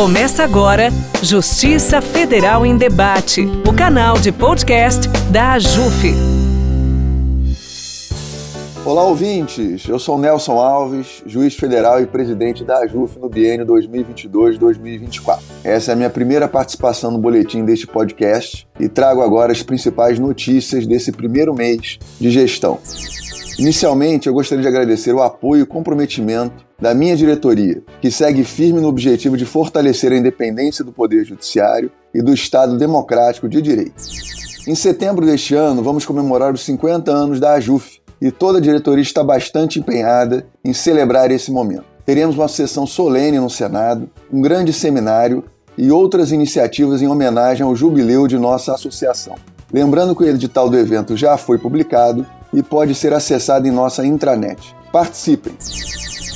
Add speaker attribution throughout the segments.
Speaker 1: Começa agora Justiça Federal em Debate, o canal de podcast da AJUF.
Speaker 2: Olá, ouvintes. Eu sou Nelson Alves, juiz federal e presidente da AJUF no biênio 2022-2024. Essa é a minha primeira participação no boletim deste podcast e trago agora as principais notícias desse primeiro mês de gestão. Inicialmente, eu gostaria de agradecer o apoio e comprometimento da minha diretoria, que segue firme no objetivo de fortalecer a independência do Poder Judiciário e do Estado democrático de direito. Em setembro deste ano, vamos comemorar os 50 anos da AJUF e toda a diretoria está bastante empenhada em celebrar esse momento. Teremos uma sessão solene no Senado, um grande seminário e outras iniciativas em homenagem ao jubileu de nossa associação. Lembrando que o edital do evento já foi publicado e pode ser acessado em nossa intranet. Participem!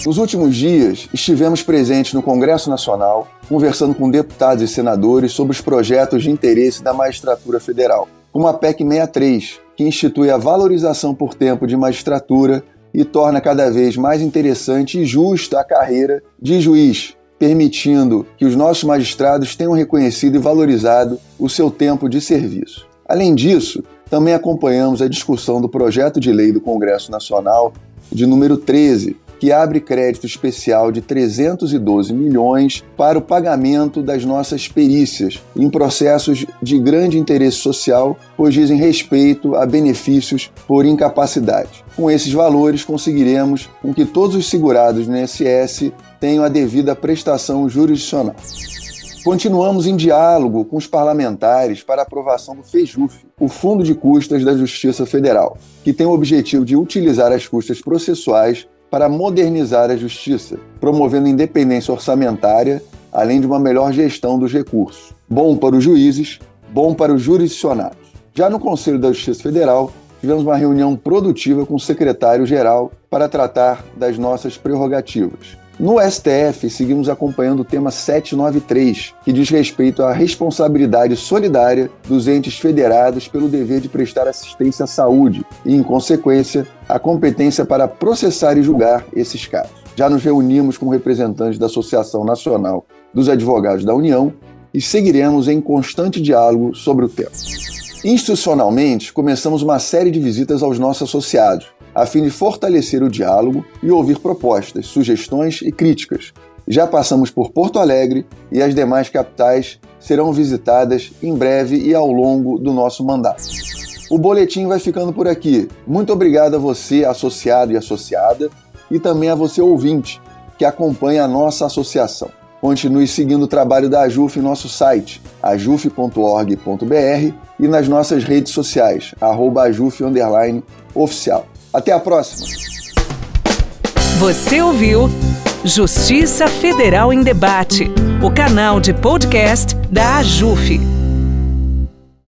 Speaker 2: Nos últimos dias, estivemos presentes no Congresso Nacional, conversando com deputados e senadores sobre os projetos de interesse da magistratura federal, como a PEC 63, que institui a valorização por tempo de magistratura e torna cada vez mais interessante e justa a carreira de juiz, permitindo que os nossos magistrados tenham reconhecido e valorizado o seu tempo de serviço. Além disso, também acompanhamos a discussão do projeto de lei do Congresso Nacional de número 13, que abre crédito especial de 312 milhões para o pagamento das nossas perícias em processos de grande interesse social, pois dizem respeito a benefícios por incapacidade. Com esses valores, conseguiremos com que todos os segurados no INSS tenham a devida prestação jurisdicional. Continuamos em diálogo com os parlamentares para aprovação do FEJUF, o Fundo de Custas da Justiça Federal, que tem o objetivo de utilizar as custas processuais para modernizar a justiça, promovendo independência orçamentária, além de uma melhor gestão dos recursos. Bom para os juízes, bom para os jurisdicionados. Já no Conselho da Justiça Federal, tivemos uma reunião produtiva com o secretário-geral para tratar das nossas prerrogativas. No STF, seguimos acompanhando o tema 793, que diz respeito à responsabilidade solidária dos entes federados pelo dever de prestar assistência à saúde e, em consequência, a competência para processar e julgar esses casos. Já nos reunimos com representantes da Associação Nacional dos Advogados da União e seguiremos em constante diálogo sobre o tema. Institucionalmente, começamos uma série de visitas aos nossos associados, a fim de fortalecer o diálogo e ouvir propostas, sugestões e críticas. Já passamos por Porto Alegre e as demais capitais serão visitadas em breve e ao longo do nosso mandato. O boletim vai ficando por aqui. Muito obrigado a você, associado e associada, e também a você, ouvinte, que acompanha a nossa associação. Continue seguindo o trabalho da AJUF em nosso site, ajuf.org.br e nas nossas redes sociais, arroba ajuf, oficial. Até a próxima.
Speaker 1: Você ouviu Justiça Federal em Debate, o canal de podcast da AJUF.